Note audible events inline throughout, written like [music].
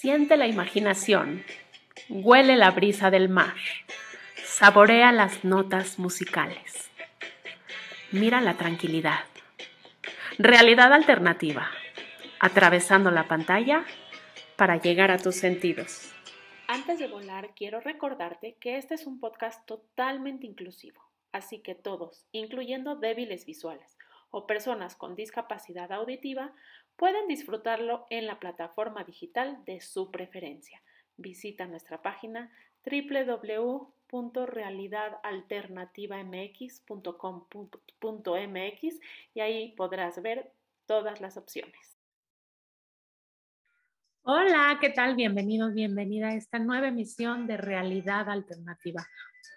Siente la imaginación, huele la brisa del mar, saborea las notas musicales, mira la tranquilidad. Realidad alternativa, atravesando la pantalla para llegar a tus sentidos. Antes de volar, quiero recordarte que este es un podcast totalmente inclusivo, así que todos, incluyendo débiles visuales o personas con discapacidad auditiva, pueden disfrutarlo en la plataforma digital de su preferencia. Visita nuestra página www.realidadalternativamx.com.mx y ahí podrás ver todas las opciones. Hola, ¿qué tal? Bienvenidos, bienvenida a esta nueva emisión de Realidad Alternativa.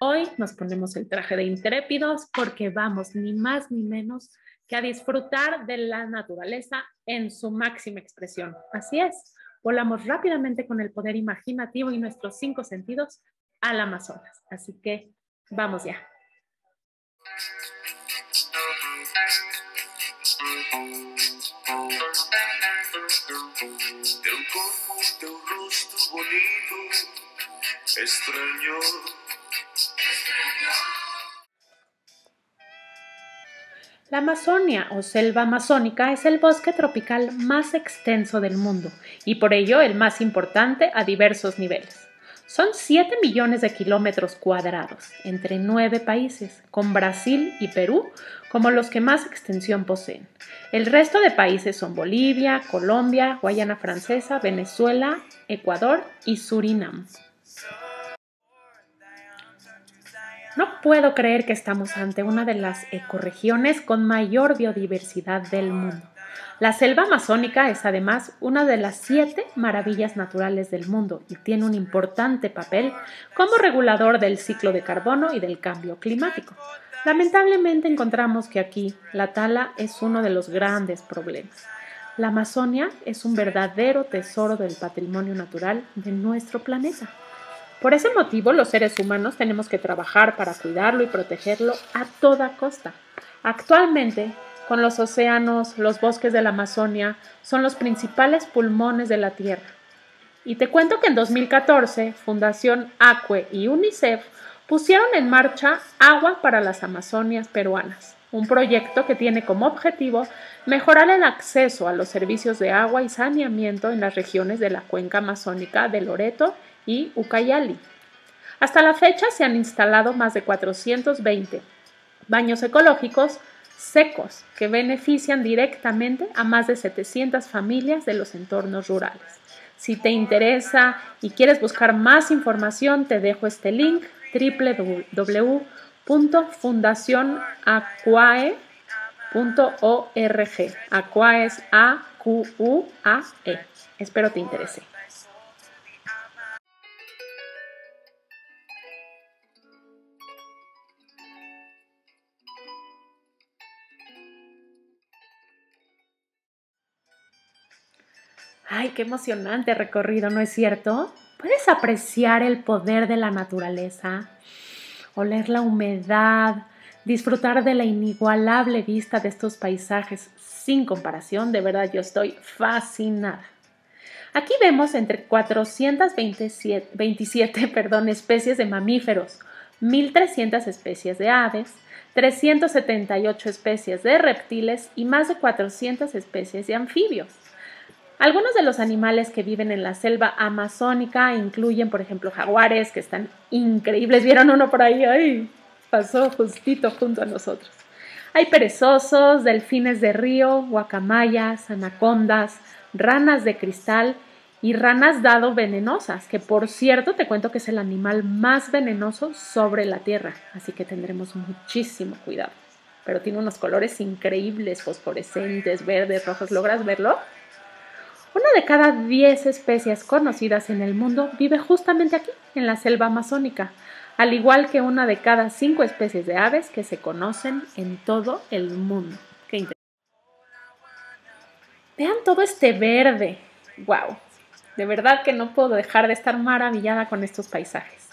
Hoy nos ponemos el traje de intrépidos porque vamos ni más ni menos que a disfrutar de la naturaleza en su máxima expresión. Así es, volamos rápidamente con el poder imaginativo y nuestros cinco sentidos al Amazonas. Así que vamos ya. La Amazonia o selva amazónica es el bosque tropical más extenso del mundo y por ello el más importante a diversos niveles. Son 7 millones de kilómetros cuadrados entre nueve países, con Brasil y Perú como los que más extensión poseen. El resto de países son Bolivia, Colombia, Guayana Francesa, Venezuela, Ecuador y Surinam. No puedo creer que estamos ante una de las ecorregiones con mayor biodiversidad del mundo. La selva amazónica es además una de las siete maravillas naturales del mundo y tiene un importante papel como regulador del ciclo de carbono y del cambio climático. Lamentablemente encontramos que aquí la tala es uno de los grandes problemas. La Amazonia es un verdadero tesoro del patrimonio natural de nuestro planeta. Por ese motivo, los seres humanos tenemos que trabajar para cuidarlo y protegerlo a toda costa. Actualmente, con los océanos, los bosques de la Amazonia son los principales pulmones de la Tierra. Y te cuento que en 2014, Fundación Acue y UNICEF pusieron en marcha Agua para las Amazonias peruanas, un proyecto que tiene como objetivo mejorar el acceso a los servicios de agua y saneamiento en las regiones de la cuenca amazónica de Loreto y Ucayali. Hasta la fecha se han instalado más de 420 baños ecológicos secos que benefician directamente a más de 700 familias de los entornos rurales. Si te interesa y quieres buscar más información, te dejo este link www.fundacionacuae.org. Aquae es A-Q-U-A-E. Espero te interese. Ay, qué emocionante recorrido, ¿no es cierto? ¿Puedes apreciar el poder de la naturaleza? Oler la humedad, disfrutar de la inigualable vista de estos paisajes sin comparación. De verdad, yo estoy fascinada. Aquí vemos entre 427 [laughs] perdón, especies de mamíferos, 1.300 especies de aves, 378 especies de reptiles y más de 400 especies de anfibios. Algunos de los animales que viven en la selva amazónica incluyen, por ejemplo, jaguares, que están increíbles. ¿Vieron uno por ahí? ¡Ay! Pasó justito junto a nosotros. Hay perezosos, delfines de río, guacamayas, anacondas, ranas de cristal y ranas dado venenosas, que por cierto te cuento que es el animal más venenoso sobre la Tierra, así que tendremos muchísimo cuidado. Pero tiene unos colores increíbles, fosforescentes, verdes, rojos. ¿Logras verlo? Una de cada 10 especies conocidas en el mundo vive justamente aquí, en la selva amazónica, al igual que una de cada 5 especies de aves que se conocen en todo el mundo. Qué Vean todo este verde. ¡Wow! De verdad que no puedo dejar de estar maravillada con estos paisajes.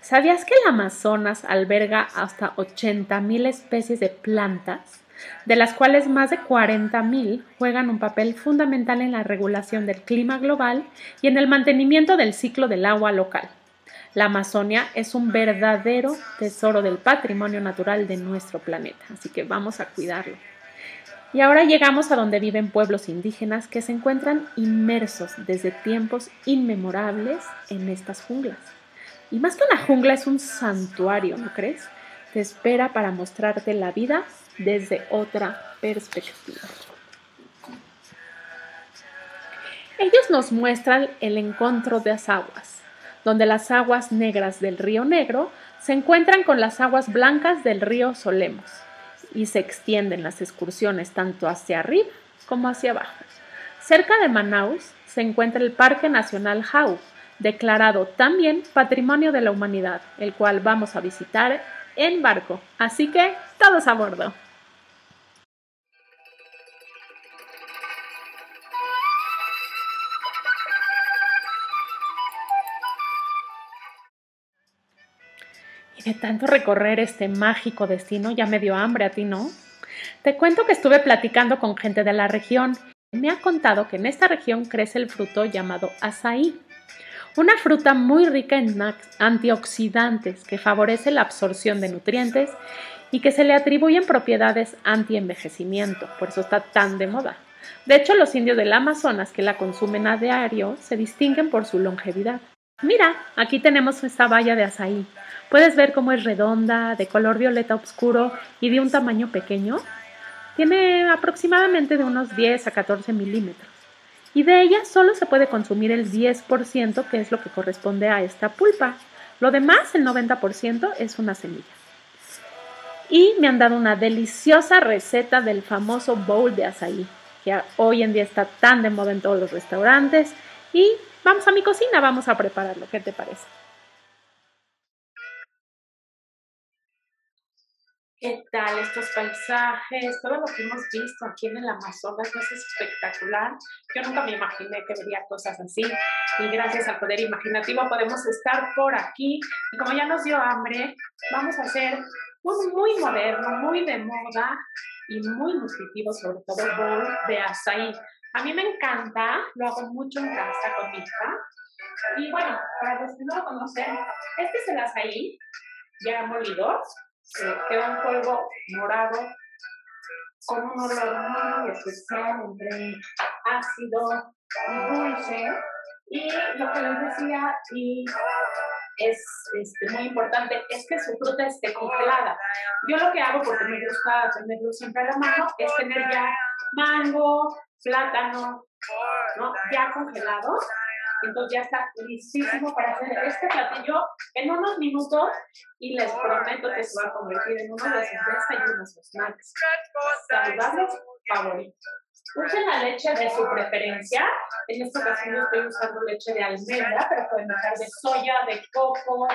¿Sabías que el Amazonas alberga hasta 80.000 especies de plantas? de las cuales más de 40.000 juegan un papel fundamental en la regulación del clima global y en el mantenimiento del ciclo del agua local. La Amazonia es un verdadero tesoro del patrimonio natural de nuestro planeta, así que vamos a cuidarlo. Y ahora llegamos a donde viven pueblos indígenas que se encuentran inmersos desde tiempos inmemorables en estas junglas. Y más que una jungla es un santuario, ¿no crees? Te espera para mostrarte la vida desde otra perspectiva. Ellos nos muestran el encuentro de las aguas, donde las aguas negras del río Negro se encuentran con las aguas blancas del río Solemos y se extienden las excursiones tanto hacia arriba como hacia abajo. Cerca de Manaus se encuentra el Parque Nacional Jau, declarado también Patrimonio de la Humanidad, el cual vamos a visitar en barco. Así que todos a bordo. Y de tanto recorrer este mágico destino ya me dio hambre a ti, ¿no? Te cuento que estuve platicando con gente de la región. Me ha contado que en esta región crece el fruto llamado azaí, una fruta muy rica en antioxidantes que favorece la absorción de nutrientes y que se le atribuyen propiedades anti-envejecimiento, por eso está tan de moda. De hecho, los indios del Amazonas que la consumen a diario se distinguen por su longevidad. Mira, aquí tenemos esta valla de azaí. Puedes ver cómo es redonda, de color violeta oscuro y de un tamaño pequeño. Tiene aproximadamente de unos 10 a 14 milímetros. Y de ella solo se puede consumir el 10%, que es lo que corresponde a esta pulpa. Lo demás, el 90%, es una semilla. Y me han dado una deliciosa receta del famoso bowl de azaí, que hoy en día está tan de moda en todos los restaurantes. Y Vamos a mi cocina, vamos a prepararlo. ¿Qué te parece? ¿Qué tal estos paisajes? Todo lo que hemos visto aquí en el Amazonas es espectacular. Yo nunca me imaginé que vería cosas así. Y gracias al poder imaginativo podemos estar por aquí. Y como ya nos dio hambre, vamos a hacer un muy moderno, muy de moda y muy nutritivo, sobre todo bowl de açaí. A mí me encanta, lo hago mucho en casa con mi hija. Y bueno, para los que no lo conocen, este es el azaí ya molido. Queda un polvo morado con un olor muy especial entre ácido y dulce. Y lo que les decía, y es este, muy importante, es que su fruta esté congelada. Yo lo que hago, porque me gusta tenerlo siempre a la mano, es tener ya mango, plátano, ¿no? Ya congelado. Entonces ya está listísimo para hacer este platillo en unos minutos y les prometo que se va a convertir en uno de sus desayunos snacks saludables favoritos. Usen la leche de su preferencia. En esta ocasión yo estoy usando leche de almendra, pero pueden usar de soya, de coco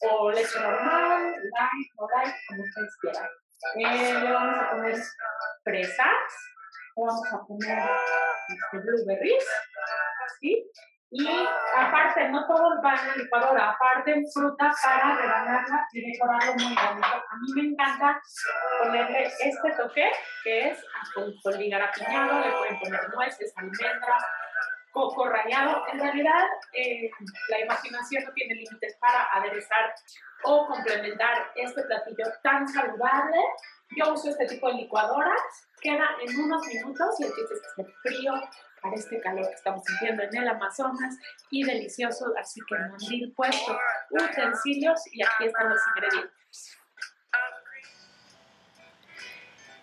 o leche normal, light o light, como ustedes quieran. Eh, le vamos a poner fresas vamos a poner este, blueberries, ¿sí? Y aparte, no todo va en la licuadora, aparte fruta para rebanarla y decorarlo muy bonito. A mí me encanta ponerle este toque, que es con apiñado, le pueden poner nueces, almendras, coco rallado. En realidad, eh, la imaginación no tiene límites para aderezar o complementar este platillo tan saludable yo uso este tipo de licuadoras, queda en unos minutos y el chiste es que esté frío para este calor que estamos sintiendo en el Amazonas y delicioso, así que mandil puesto, utensilios y aquí están los ingredientes.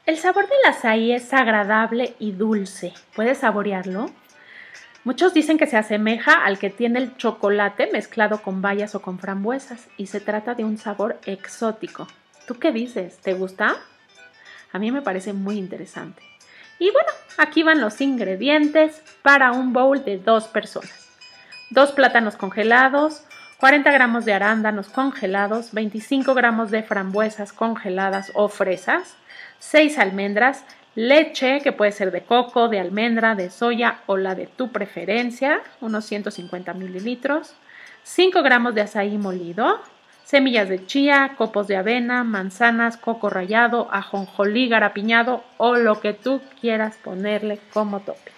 El sabor del azaí es agradable y dulce. ¿Puedes saborearlo? Muchos dicen que se asemeja al que tiene el chocolate mezclado con bayas o con frambuesas y se trata de un sabor exótico. ¿Tú qué dices? ¿Te gusta? A mí me parece muy interesante. Y bueno, aquí van los ingredientes para un bowl de dos personas. Dos plátanos congelados, 40 gramos de arándanos congelados, 25 gramos de frambuesas congeladas o fresas, 6 almendras, leche que puede ser de coco, de almendra, de soya o la de tu preferencia, unos 150 mililitros, 5 gramos de azaí molido, semillas de chía, copos de avena, manzanas, coco rallado, ajonjolí garapiñado o lo que tú quieras ponerle como tope.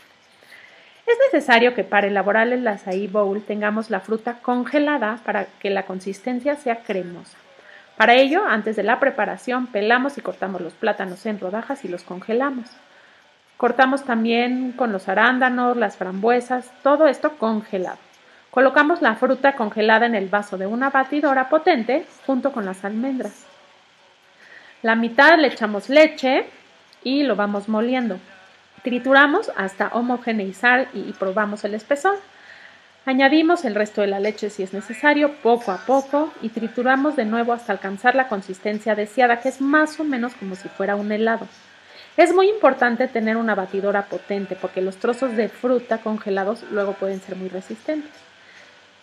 Es necesario que para elaborar el açaí bowl tengamos la fruta congelada para que la consistencia sea cremosa. Para ello, antes de la preparación, pelamos y cortamos los plátanos en rodajas y los congelamos. Cortamos también con los arándanos, las frambuesas, todo esto congelado. Colocamos la fruta congelada en el vaso de una batidora potente junto con las almendras. La mitad le echamos leche y lo vamos moliendo. Trituramos hasta homogeneizar y probamos el espesor. Añadimos el resto de la leche si es necesario, poco a poco, y trituramos de nuevo hasta alcanzar la consistencia deseada, que es más o menos como si fuera un helado. Es muy importante tener una batidora potente porque los trozos de fruta congelados luego pueden ser muy resistentes.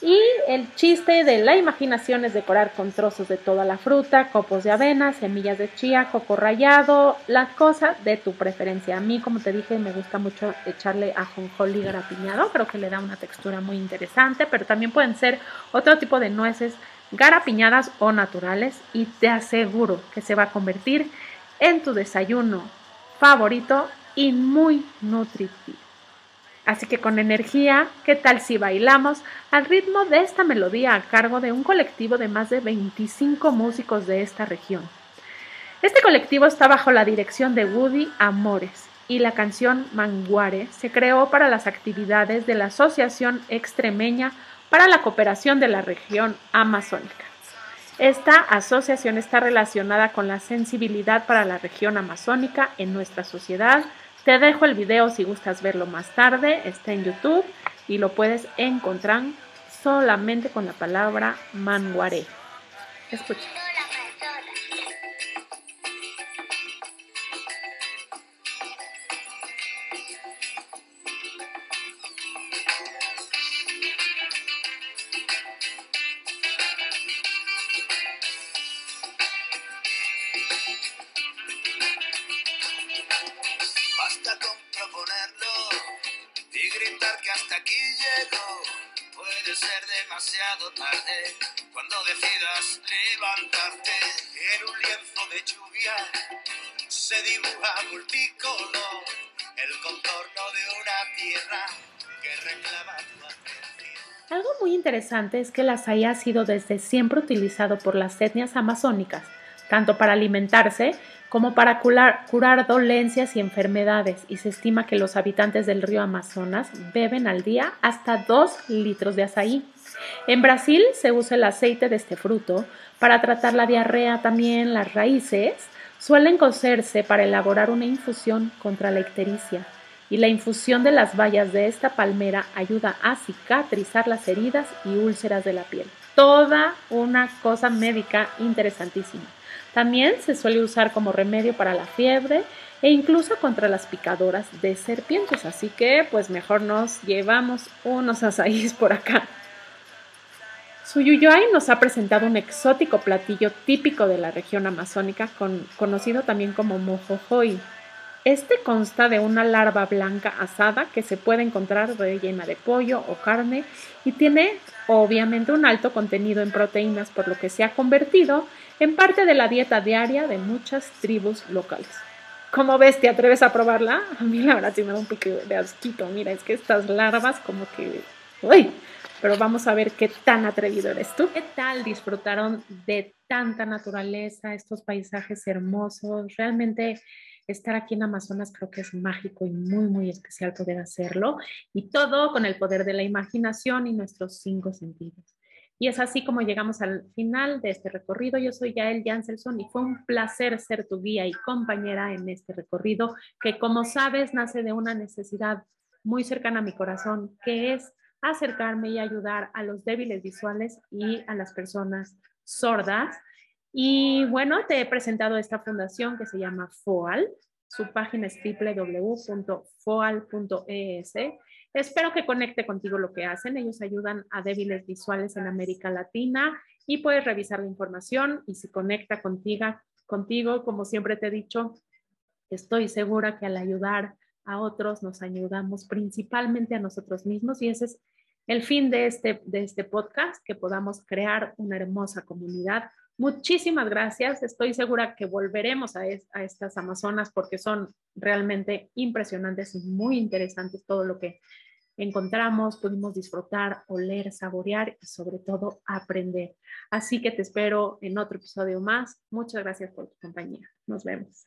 Y el chiste de la imaginación es decorar con trozos de toda la fruta, copos de avena, semillas de chía, coco rallado, la cosa de tu preferencia. A mí, como te dije, me gusta mucho echarle ajonjolí garapiñado, creo que le da una textura muy interesante, pero también pueden ser otro tipo de nueces garapiñadas o naturales y te aseguro que se va a convertir en tu desayuno favorito y muy nutritivo. Así que con energía, ¿qué tal si bailamos al ritmo de esta melodía a cargo de un colectivo de más de 25 músicos de esta región? Este colectivo está bajo la dirección de Woody Amores y la canción Manguare se creó para las actividades de la Asociación Extremeña para la Cooperación de la Región Amazónica. Esta asociación está relacionada con la sensibilidad para la región amazónica en nuestra sociedad, te dejo el video si gustas verlo más tarde, está en YouTube y lo puedes encontrar solamente con la palabra manguaré. Escucha. Hasta aquí llego. Puede ser demasiado tarde cuando decidas levantarte en un lienzo de lluvia. Se dibuja multicolor el contorno de una tierra que reclama tu atención. Algo muy interesante es que el açaí ha sido desde siempre utilizado por las etnias amazónicas, tanto para alimentarse como para curar, dolencias y enfermedades, y se estima que los habitantes del río Amazonas beben al día hasta 2 litros de azaí. En Brasil se usa el aceite de este fruto para tratar la diarrea también. Las raíces suelen cocerse para elaborar una infusión contra la ictericia y la infusión de las bayas de esta palmera ayuda a cicatrizar las heridas y úlceras de la piel. Toda una cosa médica interesantísima. También se suele usar como remedio para la fiebre e incluso contra las picadoras de serpientes, así que pues mejor nos llevamos unos azaíes por acá. Suyuyuay nos ha presentado un exótico platillo típico de la región amazónica, conocido también como mojojoy. Este consta de una larva blanca asada que se puede encontrar rellena de pollo o carne y tiene obviamente un alto contenido en proteínas, por lo que se ha convertido en parte de la dieta diaria de muchas tribus locales. ¿Cómo ves? ¿Te atreves a probarla? A mí la verdad sí un poco de asquito. Mira, es que estas larvas como que... ¡Uy! Pero vamos a ver qué tan atrevido eres tú. ¿Qué tal disfrutaron de tanta naturaleza, estos paisajes hermosos? Realmente estar aquí en Amazonas creo que es mágico y muy, muy especial poder hacerlo. Y todo con el poder de la imaginación y nuestros cinco sentidos. Y es así como llegamos al final de este recorrido. Yo soy Yael Janselson y fue un placer ser tu guía y compañera en este recorrido que, como sabes, nace de una necesidad muy cercana a mi corazón, que es acercarme y ayudar a los débiles visuales y a las personas sordas y bueno, te he presentado esta fundación que se llama FOAL. Su página es www.foal.es. Espero que conecte contigo lo que hacen. Ellos ayudan a débiles visuales en América Latina y puedes revisar la información y si conecta contigo, contigo, como siempre te he dicho, estoy segura que al ayudar a otros nos ayudamos principalmente a nosotros mismos y ese es el fin de este, de este podcast, que podamos crear una hermosa comunidad. Muchísimas gracias. Estoy segura que volveremos a, estas Amazonas porque son realmente impresionantes y muy interesantes todo lo que encontramos, pudimos disfrutar, oler, saborear y sobre todo aprender. Así que te espero en otro episodio más. Muchas gracias por tu compañía. Nos vemos.